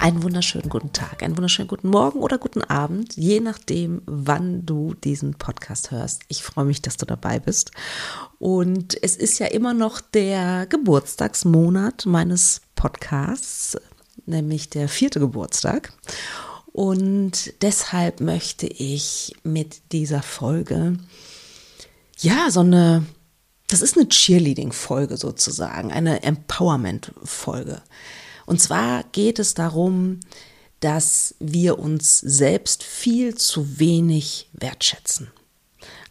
Einen wunderschönen guten Tag, einen wunderschönen guten Morgen oder guten Abend, je nachdem, wann du diesen Podcast hörst. Ich freue mich, dass du dabei bist. Und es ist ja immer noch der Geburtstagsmonat meines Podcasts, nämlich der vierte Geburtstag. Und deshalb möchte ich mit dieser Folge, ja, so eine, das ist eine Cheerleading-Folge sozusagen, eine Empowerment-Folge. Und zwar geht es darum, dass wir uns selbst viel zu wenig wertschätzen.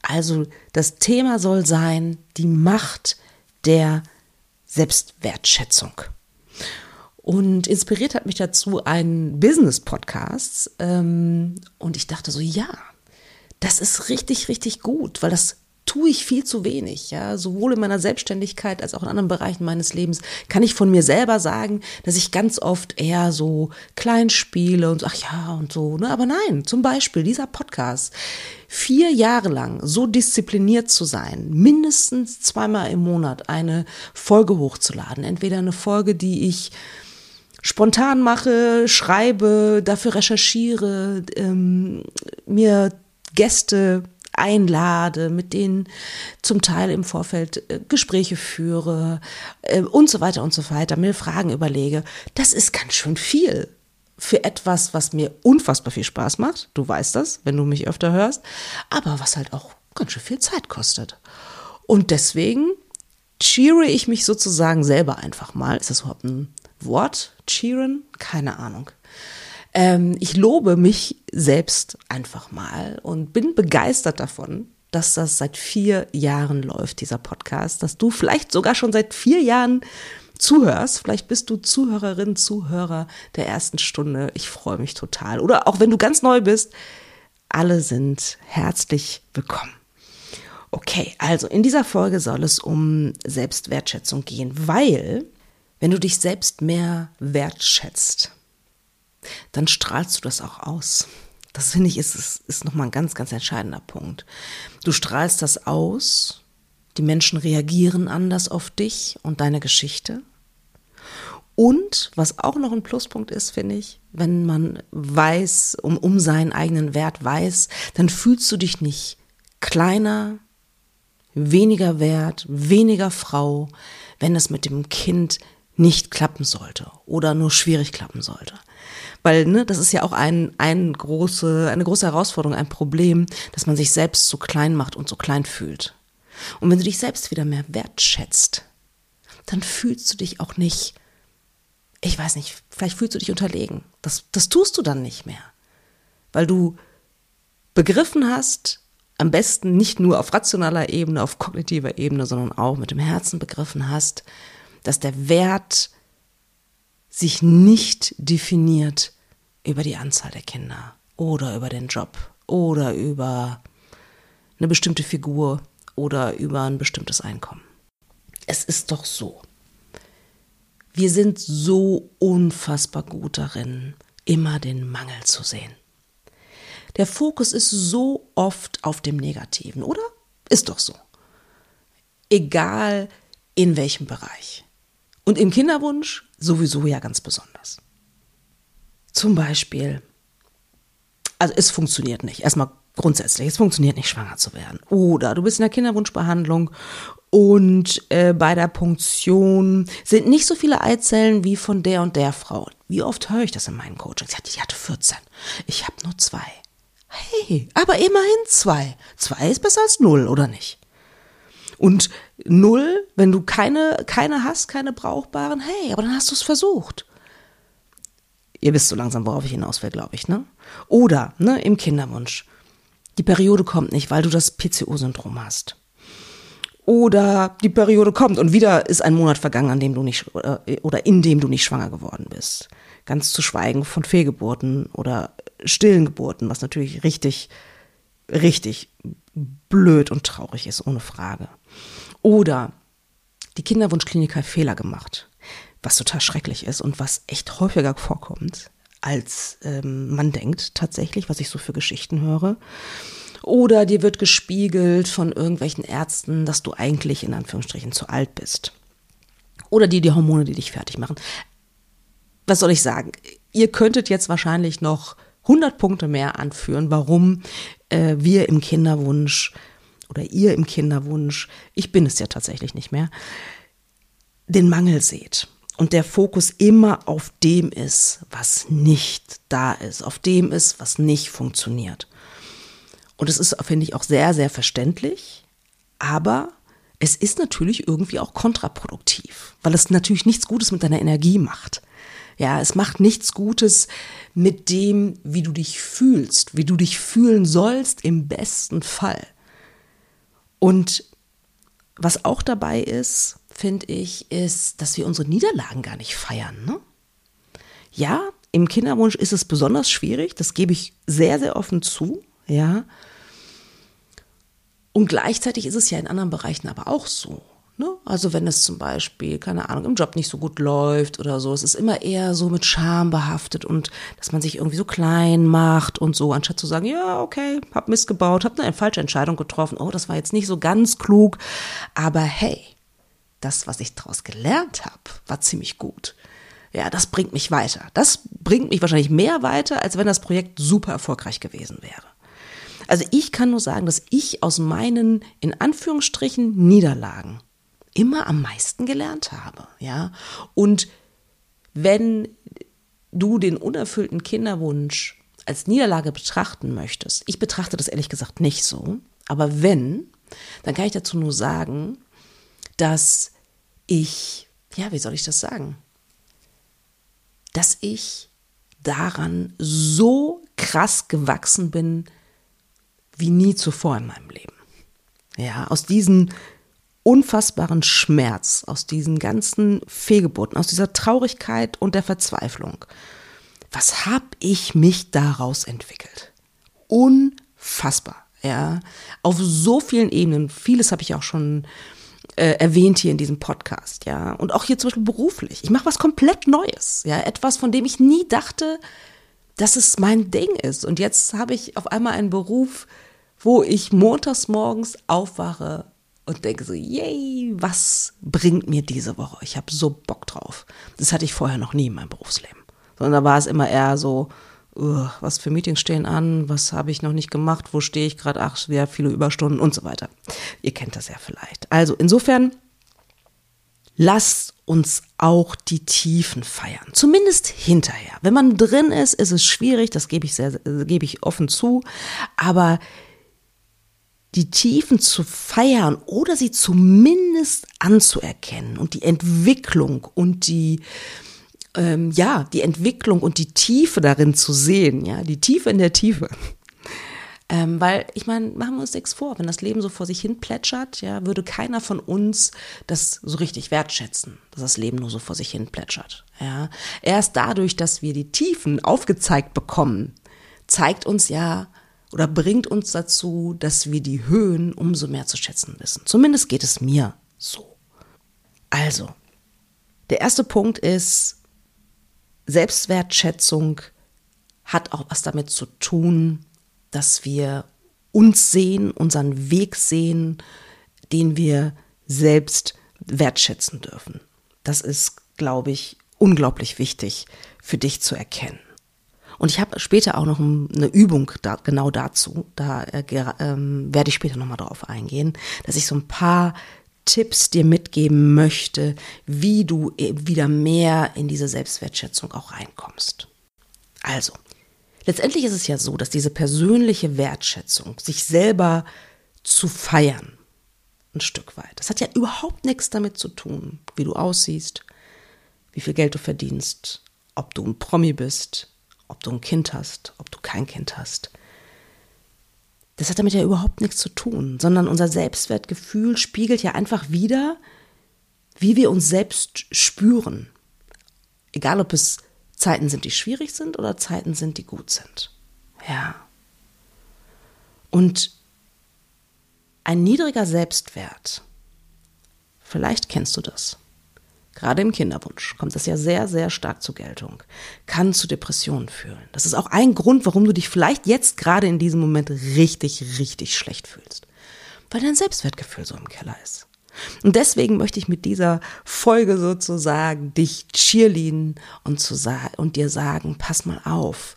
Also das Thema soll sein, die Macht der Selbstwertschätzung. Und inspiriert hat mich dazu ein Business-Podcast. Ähm, und ich dachte so, ja, das ist richtig, richtig gut, weil das tue ich viel zu wenig. Ja, sowohl in meiner Selbstständigkeit als auch in anderen Bereichen meines Lebens kann ich von mir selber sagen, dass ich ganz oft eher so klein spiele und ach ja und so. Ne? Aber nein, zum Beispiel dieser Podcast. Vier Jahre lang so diszipliniert zu sein, mindestens zweimal im Monat eine Folge hochzuladen. Entweder eine Folge, die ich spontan mache, schreibe, dafür recherchiere, ähm, mir Gäste einlade, mit denen zum Teil im Vorfeld äh, Gespräche führe äh, und so weiter und so weiter, mir Fragen überlege. Das ist ganz schön viel für etwas, was mir unfassbar viel Spaß macht. Du weißt das, wenn du mich öfter hörst, aber was halt auch ganz schön viel Zeit kostet. Und deswegen cheere ich mich sozusagen selber einfach mal. Ist das überhaupt ein Wort? Cheeren? Keine Ahnung. Ähm, ich lobe mich selbst einfach mal und bin begeistert davon, dass das seit vier Jahren läuft, dieser Podcast, dass du vielleicht sogar schon seit vier Jahren zuhörst. Vielleicht bist du Zuhörerin, Zuhörer der ersten Stunde. Ich freue mich total. Oder auch wenn du ganz neu bist, alle sind herzlich willkommen. Okay, also in dieser Folge soll es um Selbstwertschätzung gehen, weil wenn du dich selbst mehr wertschätzt, dann strahlst du das auch aus. Das finde ich ist, ist, ist nochmal ein ganz, ganz entscheidender Punkt. Du strahlst das aus, die Menschen reagieren anders auf dich und deine Geschichte. Und was auch noch ein Pluspunkt ist, finde ich, wenn man weiß, um, um seinen eigenen Wert weiß, dann fühlst du dich nicht kleiner, weniger wert, weniger Frau, wenn es mit dem Kind nicht klappen sollte oder nur schwierig klappen sollte. Weil, ne, das ist ja auch ein, ein große, eine große Herausforderung, ein Problem, dass man sich selbst so klein macht und so klein fühlt. Und wenn du dich selbst wieder mehr wertschätzt, dann fühlst du dich auch nicht, ich weiß nicht, vielleicht fühlst du dich unterlegen. Das, das tust du dann nicht mehr. Weil du begriffen hast, am besten nicht nur auf rationaler Ebene, auf kognitiver Ebene, sondern auch mit dem Herzen begriffen hast, dass der Wert sich nicht definiert über die Anzahl der Kinder oder über den Job oder über eine bestimmte Figur oder über ein bestimmtes Einkommen. Es ist doch so. Wir sind so unfassbar gut darin, immer den Mangel zu sehen. Der Fokus ist so oft auf dem Negativen, oder? Ist doch so. Egal in welchem Bereich. Und im Kinderwunsch sowieso ja ganz besonders. Zum Beispiel, also es funktioniert nicht. Erstmal grundsätzlich, es funktioniert nicht, schwanger zu werden. Oder du bist in der Kinderwunschbehandlung und äh, bei der Punktion sind nicht so viele Eizellen wie von der und der Frau. Wie oft höre ich das in meinen Coachings? Die hatte 14. Ich habe nur zwei. Hey, aber immerhin zwei. Zwei ist besser als null, oder nicht? Und null, wenn du keine, keine hast, keine brauchbaren, hey, aber dann hast du es versucht. Ihr wisst so langsam, worauf ich hinaus will, glaube ich, ne? Oder, ne, im Kinderwunsch. Die Periode kommt nicht, weil du das PCO-Syndrom hast. Oder die Periode kommt und wieder ist ein Monat vergangen, an dem du nicht, äh, oder in dem du nicht schwanger geworden bist. Ganz zu schweigen von Fehlgeburten oder stillen Geburten, was natürlich richtig, richtig blöd und traurig ist, ohne Frage. Oder die Kinderwunschklinik hat Fehler gemacht, was total schrecklich ist und was echt häufiger vorkommt, als ähm, man denkt tatsächlich, was ich so für Geschichten höre. Oder dir wird gespiegelt von irgendwelchen Ärzten, dass du eigentlich in Anführungsstrichen zu alt bist. Oder dir die Hormone, die dich fertig machen. Was soll ich sagen? Ihr könntet jetzt wahrscheinlich noch 100 Punkte mehr anführen, warum äh, wir im Kinderwunsch oder ihr im Kinderwunsch, ich bin es ja tatsächlich nicht mehr, den Mangel seht und der Fokus immer auf dem ist, was nicht da ist, auf dem ist, was nicht funktioniert. Und es ist, finde ich, auch sehr, sehr verständlich, aber es ist natürlich irgendwie auch kontraproduktiv, weil es natürlich nichts Gutes mit deiner Energie macht. Ja, es macht nichts Gutes mit dem, wie du dich fühlst, wie du dich fühlen sollst im besten Fall. Und was auch dabei ist, finde ich, ist, dass wir unsere Niederlagen gar nicht feiern. Ne? Ja, im Kinderwunsch ist es besonders schwierig, das gebe ich sehr, sehr offen zu, ja. Und gleichzeitig ist es ja in anderen Bereichen aber auch so. Ne? Also wenn es zum Beispiel, keine Ahnung, im Job nicht so gut läuft oder so, es ist immer eher so mit Scham behaftet und dass man sich irgendwie so klein macht und so, anstatt zu sagen, ja, okay, hab Mist gebaut, hab eine falsche Entscheidung getroffen, oh, das war jetzt nicht so ganz klug, aber hey, das, was ich daraus gelernt habe, war ziemlich gut. Ja, das bringt mich weiter. Das bringt mich wahrscheinlich mehr weiter, als wenn das Projekt super erfolgreich gewesen wäre. Also ich kann nur sagen, dass ich aus meinen, in Anführungsstrichen, Niederlagen immer am meisten gelernt habe, ja. Und wenn du den unerfüllten Kinderwunsch als Niederlage betrachten möchtest, ich betrachte das ehrlich gesagt nicht so, aber wenn, dann kann ich dazu nur sagen, dass ich, ja, wie soll ich das sagen? Dass ich daran so krass gewachsen bin wie nie zuvor in meinem Leben. Ja, aus diesen unfassbaren Schmerz, aus diesen ganzen Fehlgeburten, aus dieser Traurigkeit und der Verzweiflung. Was habe ich mich daraus entwickelt? Unfassbar, ja. Auf so vielen Ebenen. Vieles habe ich auch schon äh, erwähnt hier in diesem Podcast, ja. Und auch hier zum Beispiel beruflich. Ich mache was komplett Neues, ja. Etwas, von dem ich nie dachte, dass es mein Ding ist. Und jetzt habe ich auf einmal einen Beruf, wo ich montags morgens aufwache und denke so, yay, was bringt mir diese Woche? Ich habe so Bock drauf. Das hatte ich vorher noch nie in meinem Berufsleben. Sondern da war es immer eher so, uh, was für Meetings stehen an, was habe ich noch nicht gemacht, wo stehe ich gerade, ach, sehr viele Überstunden und so weiter. Ihr kennt das ja vielleicht. Also insofern, lasst uns auch die Tiefen feiern. Zumindest hinterher. Wenn man drin ist, ist es schwierig, das gebe ich sehr, gebe ich offen zu. Aber die Tiefen zu feiern oder sie zumindest anzuerkennen und die Entwicklung und die ähm, ja die Entwicklung und die Tiefe darin zu sehen, ja die Tiefe in der Tiefe. Ähm, weil ich meine, machen wir uns nichts vor, wenn das Leben so vor sich hin plätschert, ja, würde keiner von uns das so richtig wertschätzen, dass das Leben nur so vor sich hin plätschert. Ja. Erst dadurch, dass wir die Tiefen aufgezeigt bekommen, zeigt uns ja, oder bringt uns dazu, dass wir die Höhen umso mehr zu schätzen wissen. Zumindest geht es mir so. Also, der erste Punkt ist, Selbstwertschätzung hat auch was damit zu tun, dass wir uns sehen, unseren Weg sehen, den wir selbst wertschätzen dürfen. Das ist, glaube ich, unglaublich wichtig für dich zu erkennen. Und ich habe später auch noch eine Übung da, genau dazu. Da äh, ähm, werde ich später nochmal drauf eingehen, dass ich so ein paar Tipps dir mitgeben möchte, wie du e, wieder mehr in diese Selbstwertschätzung auch reinkommst. Also, letztendlich ist es ja so, dass diese persönliche Wertschätzung, sich selber zu feiern, ein Stück weit, das hat ja überhaupt nichts damit zu tun, wie du aussiehst, wie viel Geld du verdienst, ob du ein Promi bist, ob du ein Kind hast, ob du kein Kind hast. Das hat damit ja überhaupt nichts zu tun, sondern unser Selbstwertgefühl spiegelt ja einfach wieder, wie wir uns selbst spüren. Egal, ob es Zeiten sind, die schwierig sind oder Zeiten sind, die gut sind. Ja. Und ein niedriger Selbstwert Vielleicht kennst du das. Gerade im Kinderwunsch kommt das ja sehr, sehr stark zur Geltung. Kann zu Depressionen führen. Das ist auch ein Grund, warum du dich vielleicht jetzt gerade in diesem Moment richtig, richtig schlecht fühlst. Weil dein Selbstwertgefühl so im Keller ist. Und deswegen möchte ich mit dieser Folge sozusagen dich cheerleaden und, zu und dir sagen, pass mal auf.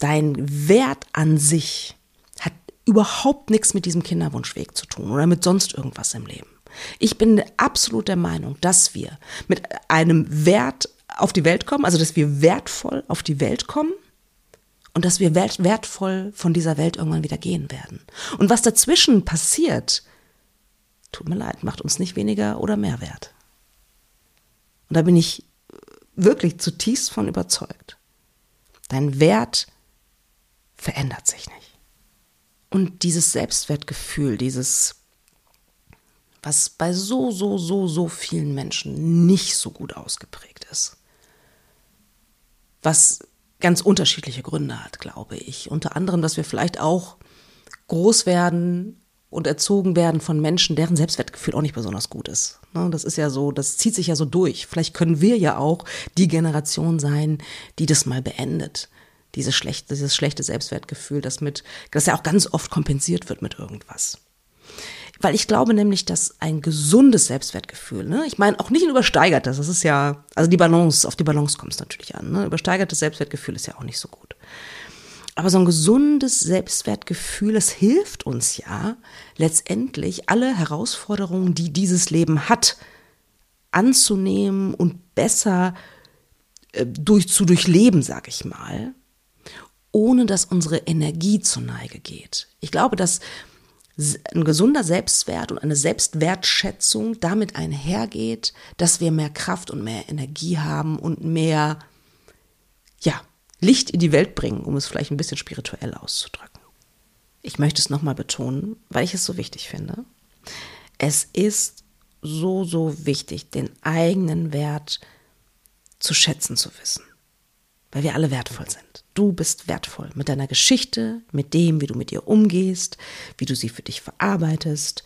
Dein Wert an sich hat überhaupt nichts mit diesem Kinderwunschweg zu tun oder mit sonst irgendwas im Leben. Ich bin absolut der Meinung, dass wir mit einem Wert auf die Welt kommen, also dass wir wertvoll auf die Welt kommen und dass wir wertvoll von dieser Welt irgendwann wieder gehen werden. Und was dazwischen passiert, tut mir leid, macht uns nicht weniger oder mehr wert. Und da bin ich wirklich zutiefst von überzeugt. Dein Wert verändert sich nicht. Und dieses Selbstwertgefühl, dieses was bei so, so, so, so vielen Menschen nicht so gut ausgeprägt ist. Was ganz unterschiedliche Gründe hat, glaube ich. Unter anderem, dass wir vielleicht auch groß werden und erzogen werden von Menschen, deren Selbstwertgefühl auch nicht besonders gut ist. Ne, das ist ja so, das zieht sich ja so durch. Vielleicht können wir ja auch die Generation sein, die das mal beendet. Diese schlechte, dieses schlechte Selbstwertgefühl, das mit, das ja auch ganz oft kompensiert wird mit irgendwas. Weil ich glaube nämlich, dass ein gesundes Selbstwertgefühl, ne, ich meine auch nicht ein übersteigertes, das ist ja, also die Balance, auf die Balance kommt es natürlich an. Ne? Übersteigertes Selbstwertgefühl ist ja auch nicht so gut. Aber so ein gesundes Selbstwertgefühl, es hilft uns ja letztendlich, alle Herausforderungen, die dieses Leben hat, anzunehmen und besser äh, durch, zu durchleben, sage ich mal, ohne dass unsere Energie zur Neige geht. Ich glaube, dass ein gesunder Selbstwert und eine Selbstwertschätzung damit einhergeht, dass wir mehr Kraft und mehr Energie haben und mehr, ja, Licht in die Welt bringen, um es vielleicht ein bisschen spirituell auszudrücken. Ich möchte es nochmal betonen, weil ich es so wichtig finde. Es ist so, so wichtig, den eigenen Wert zu schätzen zu wissen, weil wir alle wertvoll sind. Du bist wertvoll mit deiner Geschichte, mit dem, wie du mit ihr umgehst, wie du sie für dich verarbeitest.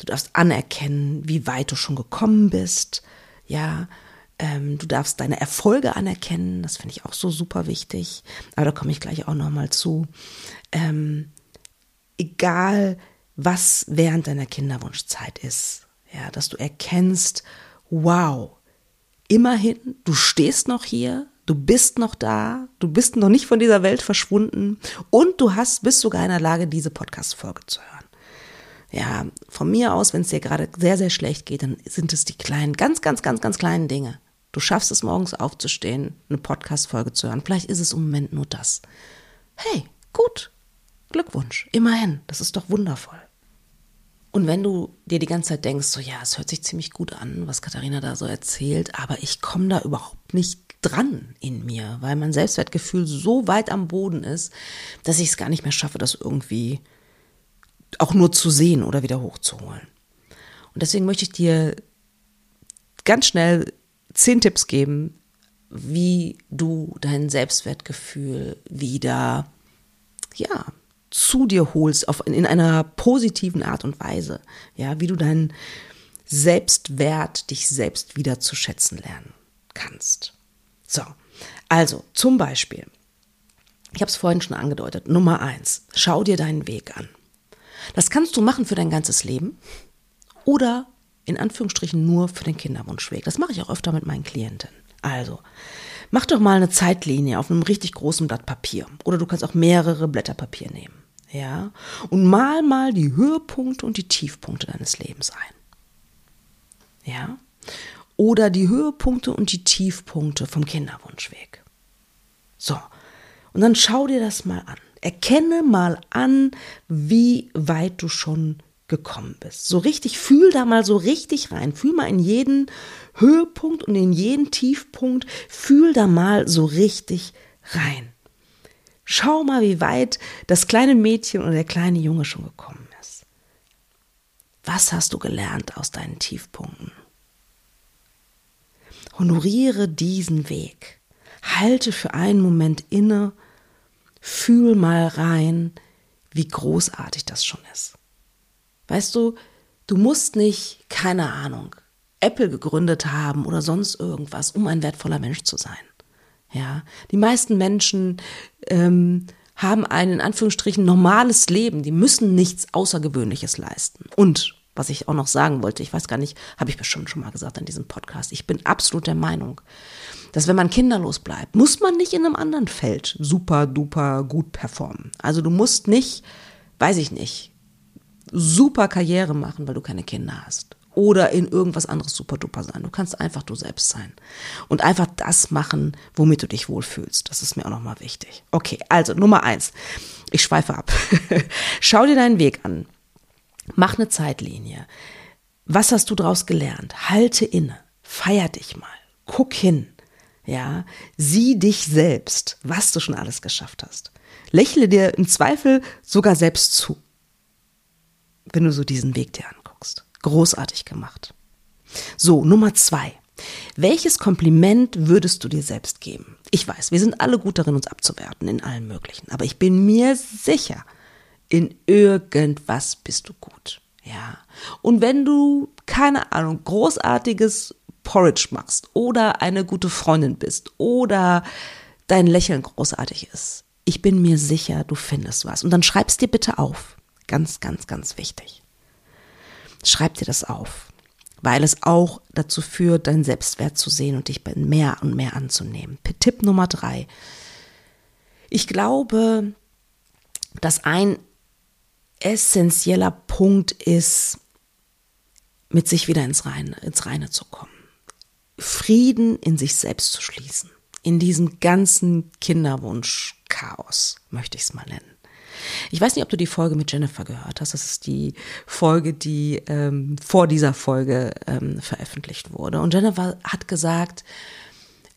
Du darfst anerkennen, wie weit du schon gekommen bist. Ja, ähm, du darfst deine Erfolge anerkennen. Das finde ich auch so super wichtig. Aber da komme ich gleich auch nochmal zu. Ähm, egal, was während deiner Kinderwunschzeit ist, ja, dass du erkennst, wow, immerhin, du stehst noch hier, Du bist noch da, du bist noch nicht von dieser Welt verschwunden und du hast, bist sogar in der Lage, diese Podcast-Folge zu hören. Ja, von mir aus, wenn es dir gerade sehr, sehr schlecht geht, dann sind es die kleinen, ganz, ganz, ganz, ganz kleinen Dinge. Du schaffst es morgens aufzustehen, eine Podcast-Folge zu hören. Vielleicht ist es im Moment nur das. Hey, gut. Glückwunsch. Immerhin. Das ist doch wundervoll. Und wenn du dir die ganze Zeit denkst, so ja, es hört sich ziemlich gut an, was Katharina da so erzählt, aber ich komme da überhaupt nicht dran in mir, weil mein Selbstwertgefühl so weit am Boden ist, dass ich es gar nicht mehr schaffe, das irgendwie auch nur zu sehen oder wieder hochzuholen. Und deswegen möchte ich dir ganz schnell zehn Tipps geben, wie du dein Selbstwertgefühl wieder, ja, zu dir holst, auf, in einer positiven Art und Weise. Ja, wie du deinen Selbstwert, dich selbst wieder zu schätzen lernen kannst. So, also zum Beispiel, ich habe es vorhin schon angedeutet, Nummer eins, schau dir deinen Weg an. Das kannst du machen für dein ganzes Leben oder in Anführungsstrichen nur für den Kinderwunschweg. Das mache ich auch öfter mit meinen Klienten. Also, mach doch mal eine Zeitlinie auf einem richtig großen Blatt Papier oder du kannst auch mehrere Blätter Papier nehmen. Ja, und mal mal die Höhepunkte und die Tiefpunkte deines Lebens ein. Ja, oder die Höhepunkte und die Tiefpunkte vom Kinderwunschweg. So, und dann schau dir das mal an. Erkenne mal an, wie weit du schon gekommen bist. So richtig, fühl da mal so richtig rein. Fühl mal in jeden Höhepunkt und in jeden Tiefpunkt. Fühl da mal so richtig rein. Schau mal, wie weit das kleine Mädchen oder der kleine Junge schon gekommen ist. Was hast du gelernt aus deinen Tiefpunkten? Honoriere diesen Weg. Halte für einen Moment inne, fühl mal rein, wie großartig das schon ist. Weißt du, Du musst nicht, keine Ahnung, Apple gegründet haben oder sonst irgendwas, um ein wertvoller Mensch zu sein. Ja, die meisten Menschen ähm, haben ein in Anführungsstrichen normales Leben. Die müssen nichts Außergewöhnliches leisten. Und was ich auch noch sagen wollte, ich weiß gar nicht, habe ich bestimmt schon mal gesagt in diesem Podcast. Ich bin absolut der Meinung, dass wenn man kinderlos bleibt, muss man nicht in einem anderen Feld super duper gut performen. Also du musst nicht, weiß ich nicht, super Karriere machen, weil du keine Kinder hast oder in irgendwas anderes super duper sein. Du kannst einfach du selbst sein und einfach das machen, womit du dich wohlfühlst. Das ist mir auch nochmal wichtig. Okay, also Nummer eins. Ich schweife ab. Schau dir deinen Weg an. Mach eine Zeitlinie. Was hast du daraus gelernt? Halte inne. Feier dich mal. Guck hin. Ja, sieh dich selbst, was du schon alles geschafft hast. Lächle dir im Zweifel sogar selbst zu, wenn du so diesen Weg dir anguckst. Großartig gemacht. So, Nummer zwei. Welches Kompliment würdest du dir selbst geben? Ich weiß, wir sind alle gut darin, uns abzuwerten in allen möglichen, aber ich bin mir sicher, in irgendwas bist du gut. Ja. Und wenn du, keine Ahnung, großartiges Porridge machst oder eine gute Freundin bist oder dein Lächeln großartig ist, ich bin mir sicher, du findest was. Und dann schreib's dir bitte auf. Ganz, ganz, ganz wichtig. Schreib dir das auf, weil es auch dazu führt, deinen Selbstwert zu sehen und dich mehr und mehr anzunehmen. Tipp Nummer drei. Ich glaube, dass ein essentieller Punkt ist, mit sich wieder ins Reine, ins Reine zu kommen. Frieden in sich selbst zu schließen. In diesem ganzen Kinderwunsch-Chaos, möchte ich es mal nennen. Ich weiß nicht, ob du die Folge mit Jennifer gehört hast. Das ist die Folge, die ähm, vor dieser Folge ähm, veröffentlicht wurde. Und Jennifer hat gesagt,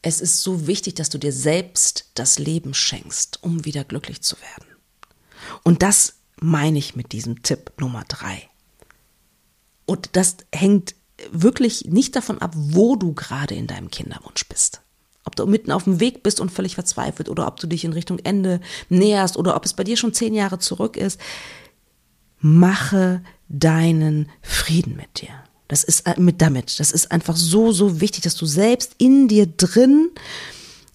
es ist so wichtig, dass du dir selbst das Leben schenkst, um wieder glücklich zu werden. Und das meine ich mit diesem Tipp Nummer drei. Und das hängt wirklich nicht davon ab, wo du gerade in deinem Kinderwunsch bist ob du mitten auf dem Weg bist und völlig verzweifelt oder ob du dich in Richtung Ende näherst oder ob es bei dir schon zehn Jahre zurück ist, mache deinen Frieden mit dir. Das ist äh, mit damit. Das ist einfach so, so wichtig, dass du selbst in dir drin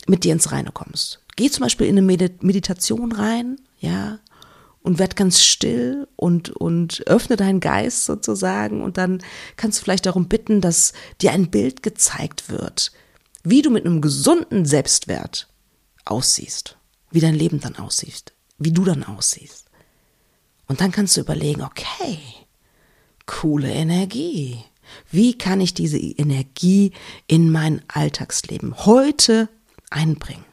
mit dir ins Reine kommst. Geh zum Beispiel in eine Meditation rein, ja, und werd ganz still und, und öffne deinen Geist sozusagen und dann kannst du vielleicht darum bitten, dass dir ein Bild gezeigt wird, wie du mit einem gesunden Selbstwert aussiehst, wie dein Leben dann aussieht, wie du dann aussiehst. Und dann kannst du überlegen, okay, coole Energie. Wie kann ich diese Energie in mein Alltagsleben heute einbringen?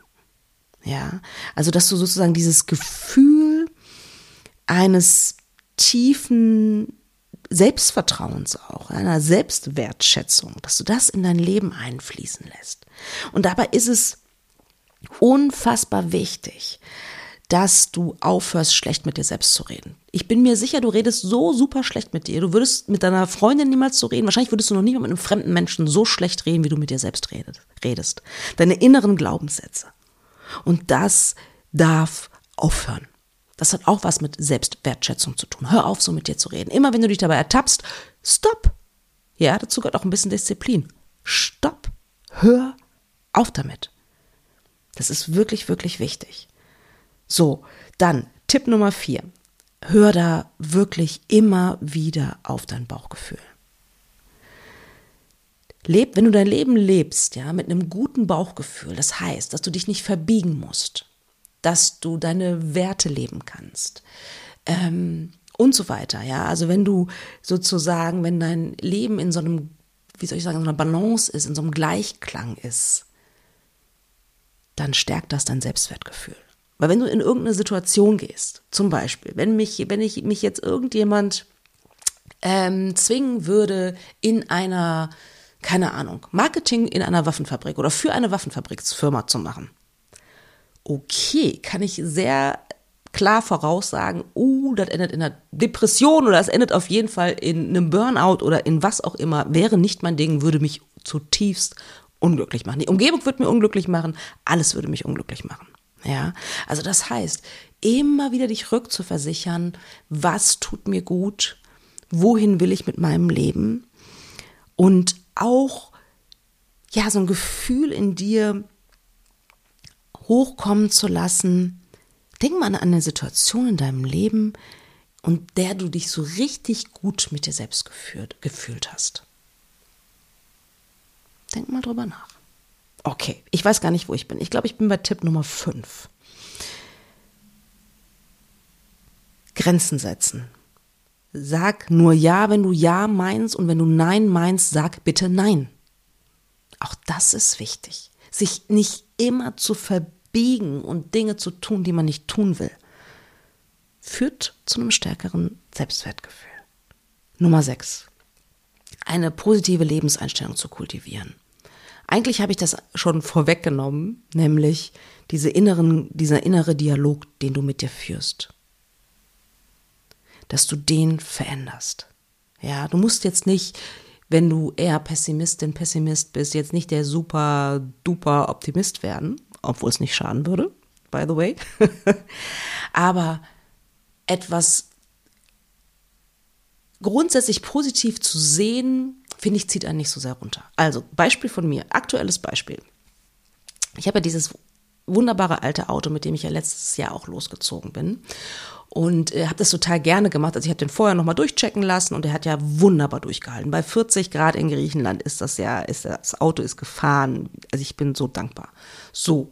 Ja, also dass du sozusagen dieses Gefühl eines tiefen Selbstvertrauens auch, einer Selbstwertschätzung, dass du das in dein Leben einfließen lässt. Und dabei ist es unfassbar wichtig, dass du aufhörst, schlecht mit dir selbst zu reden. Ich bin mir sicher, du redest so super schlecht mit dir. Du würdest mit deiner Freundin niemals so reden. Wahrscheinlich würdest du noch nie mit einem fremden Menschen so schlecht reden, wie du mit dir selbst redest. Deine inneren Glaubenssätze. Und das darf aufhören. Das hat auch was mit Selbstwertschätzung zu tun. Hör auf, so mit dir zu reden. Immer wenn du dich dabei ertappst, stopp. Ja, dazu gehört auch ein bisschen Disziplin. Stopp. Hör auf damit. Das ist wirklich, wirklich wichtig. So, dann Tipp Nummer vier. Hör da wirklich immer wieder auf dein Bauchgefühl. Leb, wenn du dein Leben lebst, ja, mit einem guten Bauchgefühl, das heißt, dass du dich nicht verbiegen musst, dass du deine Werte leben kannst. Ähm, und so weiter, ja. Also wenn du sozusagen, wenn dein Leben in so einem, wie soll ich sagen, in so einer Balance ist, in so einem Gleichklang ist, dann stärkt das dein Selbstwertgefühl. Weil wenn du in irgendeine Situation gehst, zum Beispiel, wenn mich, wenn ich mich jetzt irgendjemand ähm, zwingen würde, in einer, keine Ahnung, Marketing in einer Waffenfabrik oder für eine Waffenfabriksfirma zu machen, okay, kann ich sehr klar voraussagen, uh, das endet in einer Depression oder es endet auf jeden Fall in einem Burnout oder in was auch immer, wäre nicht mein Ding, würde mich zutiefst unglücklich machen. Die Umgebung würde mir unglücklich machen, alles würde mich unglücklich machen. Ja, also das heißt, immer wieder dich rückzuversichern, was tut mir gut, wohin will ich mit meinem Leben und auch ja so ein Gefühl in dir hochkommen zu lassen. Denk mal an eine Situation in deinem Leben, und der du dich so richtig gut mit dir selbst gefühlt, gefühlt hast. Denk mal drüber nach. Okay, ich weiß gar nicht, wo ich bin. Ich glaube, ich bin bei Tipp Nummer 5. Grenzen setzen. Sag nur Ja, wenn du Ja meinst und wenn du Nein meinst, sag bitte Nein. Auch das ist wichtig. Sich nicht immer zu verbiegen und Dinge zu tun, die man nicht tun will, führt zu einem stärkeren Selbstwertgefühl. Nummer 6. Eine positive Lebenseinstellung zu kultivieren. Eigentlich habe ich das schon vorweggenommen, nämlich diese inneren, dieser innere Dialog, den du mit dir führst dass du den veränderst. Ja, du musst jetzt nicht, wenn du eher Pessimistin, Pessimist bist, jetzt nicht der super duper Optimist werden, obwohl es nicht schaden würde, by the way. Aber etwas grundsätzlich positiv zu sehen, finde ich, zieht einen nicht so sehr runter. Also, Beispiel von mir, aktuelles Beispiel. Ich habe ja dieses wunderbare alte Auto, mit dem ich ja letztes Jahr auch losgezogen bin und äh, habe das total gerne gemacht. Also ich habe den vorher nochmal durchchecken lassen und er hat ja wunderbar durchgehalten. Bei 40 Grad in Griechenland ist das ja, ist das Auto ist gefahren. Also ich bin so dankbar. So.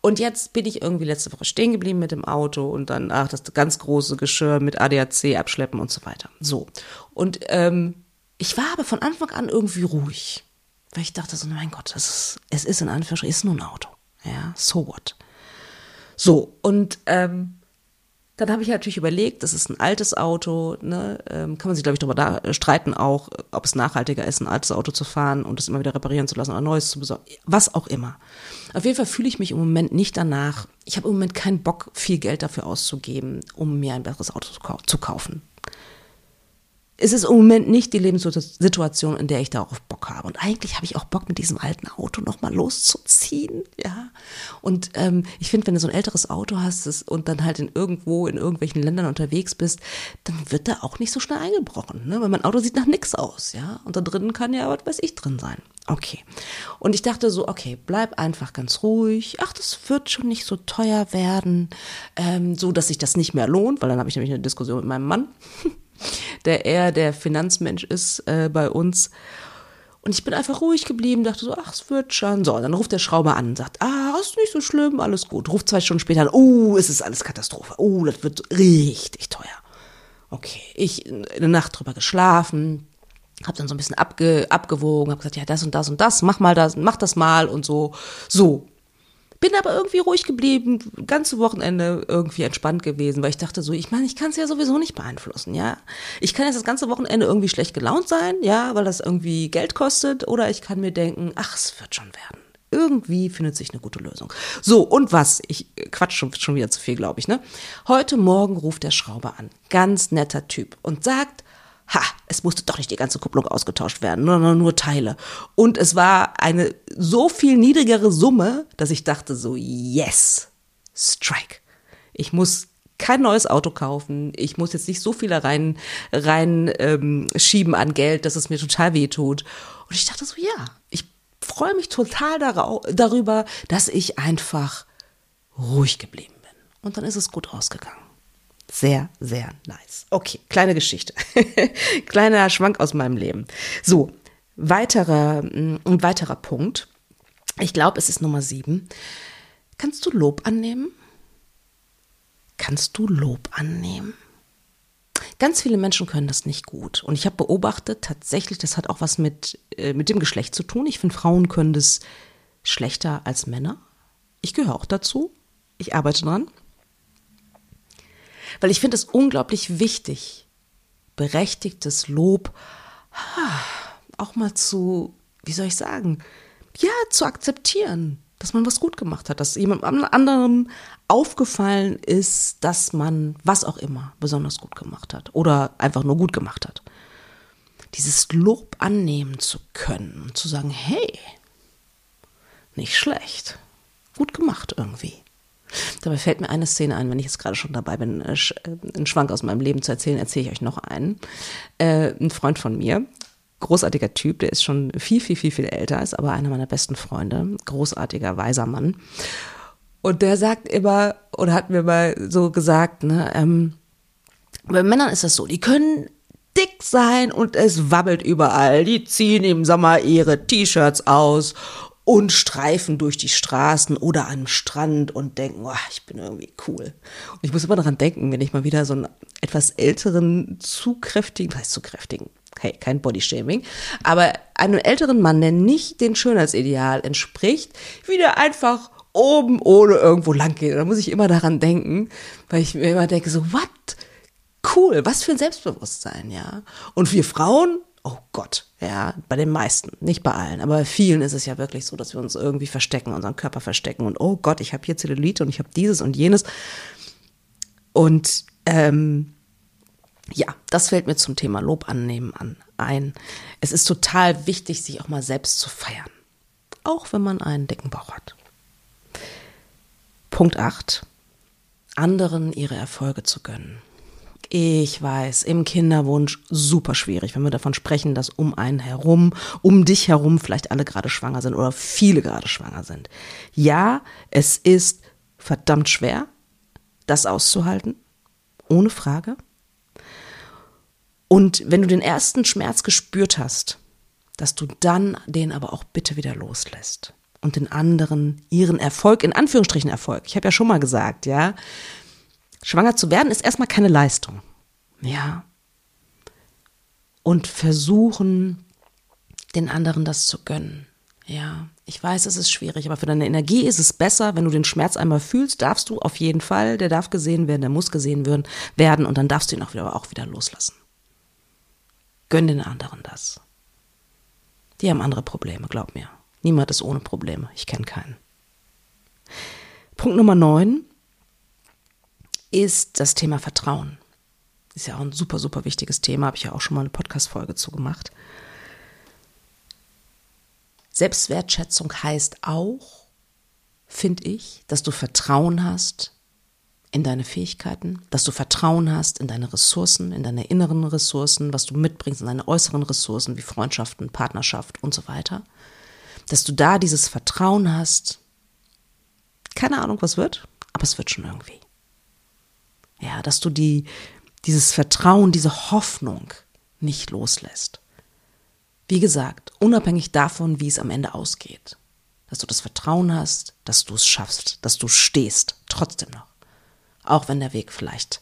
Und jetzt bin ich irgendwie letzte Woche stehen geblieben mit dem Auto und dann, ach, das ganz große Geschirr mit ADAC abschleppen und so weiter. So. Und ähm, ich war aber von Anfang an irgendwie ruhig. Weil ich dachte so, mein Gott, das ist, es ist in Anführungsstrichen, ist nur ein Auto. Ja, so what. So, und ähm, dann habe ich natürlich überlegt, das ist ein altes Auto, ne? ähm, kann man sich, glaube ich, darüber da, äh, streiten auch, ob es nachhaltiger ist, ein altes Auto zu fahren und es immer wieder reparieren zu lassen oder neues zu besorgen, was auch immer. Auf jeden Fall fühle ich mich im Moment nicht danach, ich habe im Moment keinen Bock, viel Geld dafür auszugeben, um mir ein besseres Auto zu kaufen es ist im Moment nicht die Lebenssituation, in der ich darauf Bock habe. Und eigentlich habe ich auch Bock, mit diesem alten Auto nochmal loszuziehen. Ja. Und ähm, ich finde, wenn du so ein älteres Auto hast das, und dann halt in irgendwo in irgendwelchen Ländern unterwegs bist, dann wird da auch nicht so schnell eingebrochen. Ne? Weil mein Auto sieht nach nichts aus, ja. Und da drinnen kann ja, was weiß ich, drin sein. Okay. Und ich dachte so, okay, bleib einfach ganz ruhig. Ach, das wird schon nicht so teuer werden, ähm, so dass sich das nicht mehr lohnt, weil dann habe ich nämlich eine Diskussion mit meinem Mann. der eher der Finanzmensch ist äh, bei uns. Und ich bin einfach ruhig geblieben, dachte so, ach, es wird schon. So, dann ruft der Schrauber an und sagt, ah, ist nicht so schlimm, alles gut. Ruft zwei Stunden später an, oh, es ist alles Katastrophe. Oh, das wird richtig teuer. Okay, ich eine Nacht drüber geschlafen, habe dann so ein bisschen abge, abgewogen, habe gesagt, ja, das und das und das, mach mal das, mach das mal und so. So, bin aber irgendwie ruhig geblieben, ganze Wochenende irgendwie entspannt gewesen, weil ich dachte so, ich meine, ich kann es ja sowieso nicht beeinflussen, ja. Ich kann jetzt das ganze Wochenende irgendwie schlecht gelaunt sein, ja, weil das irgendwie Geld kostet, oder ich kann mir denken, ach, es wird schon werden. Irgendwie findet sich eine gute Lösung. So, und was? Ich quatsch schon, schon wieder zu viel, glaube ich, ne? Heute Morgen ruft der Schrauber an. Ganz netter Typ. Und sagt, ha, es musste doch nicht die ganze Kupplung ausgetauscht werden, nur, nur Teile. Und es war eine so viel niedrigere Summe, dass ich dachte so, yes, strike. Ich muss kein neues Auto kaufen. Ich muss jetzt nicht so viel da rein, rein ähm, schieben an Geld, dass es mir total weh tut. Und ich dachte so, ja, ich freue mich total darüber, dass ich einfach ruhig geblieben bin. Und dann ist es gut ausgegangen. Sehr, sehr nice. Okay, kleine Geschichte. Kleiner Schwank aus meinem Leben. So, weiterer, mm, ein weiterer Punkt. Ich glaube, es ist Nummer sieben. Kannst du Lob annehmen? Kannst du Lob annehmen? Ganz viele Menschen können das nicht gut. Und ich habe beobachtet, tatsächlich, das hat auch was mit, äh, mit dem Geschlecht zu tun. Ich finde, Frauen können das schlechter als Männer. Ich gehöre auch dazu. Ich arbeite dran. Weil ich finde es unglaublich wichtig, berechtigtes Lob auch mal zu, wie soll ich sagen, ja, zu akzeptieren, dass man was gut gemacht hat, dass jemand anderem aufgefallen ist, dass man was auch immer besonders gut gemacht hat oder einfach nur gut gemacht hat. Dieses Lob annehmen zu können und zu sagen, hey, nicht schlecht, gut gemacht irgendwie. Dabei fällt mir eine Szene ein, wenn ich jetzt gerade schon dabei bin, äh, äh, einen Schwank aus meinem Leben zu erzählen, erzähle ich euch noch einen. Äh, ein Freund von mir, großartiger Typ, der ist schon viel, viel, viel, viel älter, ist aber einer meiner besten Freunde, großartiger, weiser Mann. Und der sagt immer, oder hat mir mal so gesagt, ne, ähm, bei Männern ist das so, die können dick sein und es wabbelt überall. Die ziehen im Sommer ihre T-Shirts aus und streifen durch die Straßen oder am Strand und denken, oh, ich bin irgendwie cool. Und ich muss immer daran denken, wenn ich mal wieder so einen etwas älteren, zu kräftigen, was heißt zu kräftigen? Hey, kein Bodyshaming, aber einen älteren Mann, der nicht den Schönheitsideal entspricht, wieder einfach oben ohne irgendwo lang geht. Da muss ich immer daran denken, weil ich mir immer denke, so, what? Cool, was für ein Selbstbewusstsein, ja. Und wir Frauen, oh Gott, ja, bei den meisten, nicht bei allen, aber bei vielen ist es ja wirklich so, dass wir uns irgendwie verstecken, unseren Körper verstecken und oh Gott, ich habe hier Zellulite und ich habe dieses und jenes. Und ähm, ja, das fällt mir zum Thema Lob annehmen an ein. Es ist total wichtig, sich auch mal selbst zu feiern. Auch wenn man einen dicken Bauch hat. Punkt 8. Anderen ihre Erfolge zu gönnen. Ich weiß, im Kinderwunsch super schwierig, wenn wir davon sprechen, dass um einen herum, um dich herum vielleicht alle gerade schwanger sind oder viele gerade schwanger sind. Ja, es ist verdammt schwer, das auszuhalten, ohne Frage. Und wenn du den ersten Schmerz gespürt hast, dass du dann den aber auch bitte wieder loslässt und den anderen ihren Erfolg, in Anführungsstrichen Erfolg, ich habe ja schon mal gesagt, ja, Schwanger zu werden ist erstmal keine Leistung. Ja. Und versuchen, den anderen das zu gönnen. Ja, ich weiß, es ist schwierig, aber für deine Energie ist es besser, wenn du den Schmerz einmal fühlst, darfst du auf jeden Fall, der darf gesehen werden, der muss gesehen werden und dann darfst du ihn auch wieder, auch wieder loslassen. Gönn den anderen das. Die haben andere Probleme, glaub mir. Niemand ist ohne Probleme. Ich kenne keinen. Punkt Nummer neun ist das Thema Vertrauen. Ist ja auch ein super, super wichtiges Thema, habe ich ja auch schon mal eine Podcast-Folge zu gemacht. Selbstwertschätzung heißt auch, finde ich, dass du Vertrauen hast in deine Fähigkeiten, dass du Vertrauen hast in deine Ressourcen, in deine inneren Ressourcen, was du mitbringst, in deine äußeren Ressourcen wie Freundschaften, Partnerschaft und so weiter. Dass du da dieses Vertrauen hast. Keine Ahnung, was wird, aber es wird schon irgendwie. Ja, dass du die, dieses Vertrauen, diese Hoffnung nicht loslässt. Wie gesagt, unabhängig davon, wie es am Ende ausgeht. Dass du das Vertrauen hast, dass du es schaffst, dass du stehst, trotzdem noch. Auch wenn der Weg vielleicht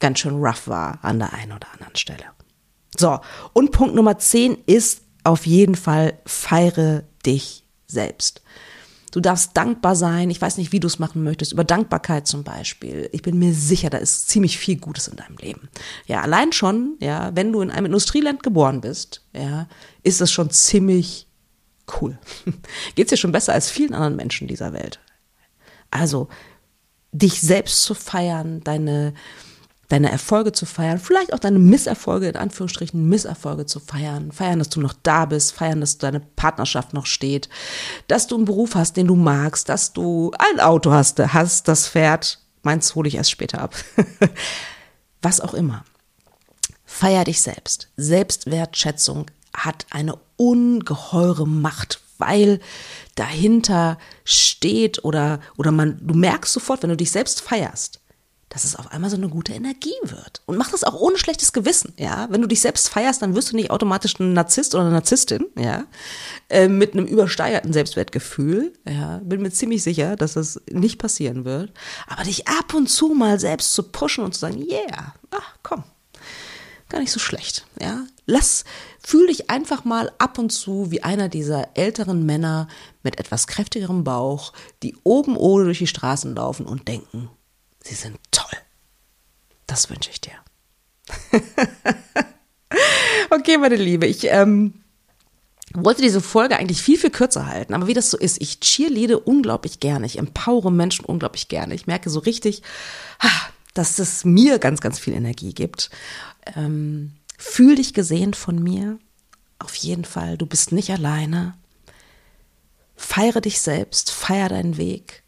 ganz schön rough war an der einen oder anderen Stelle. So, und Punkt Nummer 10 ist auf jeden Fall, feiere dich selbst. Du darfst dankbar sein. Ich weiß nicht, wie du es machen möchtest. Über Dankbarkeit zum Beispiel. Ich bin mir sicher, da ist ziemlich viel Gutes in deinem Leben. Ja, allein schon, ja, wenn du in einem Industrieland geboren bist, ja, ist das schon ziemlich cool. Geht's dir schon besser als vielen anderen Menschen dieser Welt. Also, dich selbst zu feiern, deine, deine Erfolge zu feiern, vielleicht auch deine Misserfolge, in Anführungsstrichen Misserfolge zu feiern, feiern, dass du noch da bist, feiern, dass deine Partnerschaft noch steht, dass du einen Beruf hast, den du magst, dass du ein Auto hast, hast das fährt, meins hole ich erst später ab. Was auch immer. Feier dich selbst. Selbstwertschätzung hat eine ungeheure Macht, weil dahinter steht oder, oder man, du merkst sofort, wenn du dich selbst feierst, dass es auf einmal so eine gute Energie wird. Und mach das auch ohne schlechtes Gewissen, ja. Wenn du dich selbst feierst, dann wirst du nicht automatisch ein Narzisst oder eine Narzisstin, ja. Äh, mit einem übersteigerten Selbstwertgefühl, ja. Bin mir ziemlich sicher, dass das nicht passieren wird. Aber dich ab und zu mal selbst zu pushen und zu sagen, yeah, ach, komm. Gar nicht so schlecht, ja. Lass, fühl dich einfach mal ab und zu wie einer dieser älteren Männer mit etwas kräftigerem Bauch, die oben ohne durch die Straßen laufen und denken, Sie sind toll. Das wünsche ich dir. okay, meine Liebe, ich ähm, wollte diese Folge eigentlich viel, viel kürzer halten, aber wie das so ist, ich cheerleade unglaublich gerne, ich empowere Menschen unglaublich gerne. Ich merke so richtig, dass es mir ganz, ganz viel Energie gibt. Ähm, fühl dich gesehen von mir. Auf jeden Fall, du bist nicht alleine. Feiere dich selbst, feier deinen Weg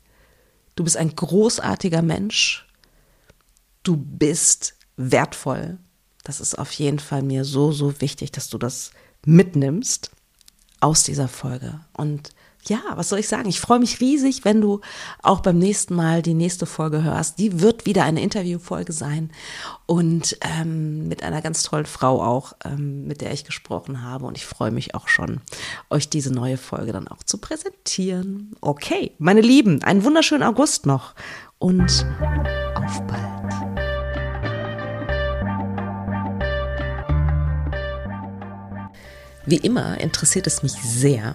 Du bist ein großartiger Mensch. Du bist wertvoll. Das ist auf jeden Fall mir so, so wichtig, dass du das mitnimmst aus dieser Folge. Und ja, was soll ich sagen? Ich freue mich riesig, wenn du auch beim nächsten Mal die nächste Folge hörst. Die wird wieder eine Interviewfolge sein und ähm, mit einer ganz tollen Frau auch, ähm, mit der ich gesprochen habe. Und ich freue mich auch schon, euch diese neue Folge dann auch zu präsentieren. Okay, meine Lieben, einen wunderschönen August noch und auf bald. Wie immer interessiert es mich sehr,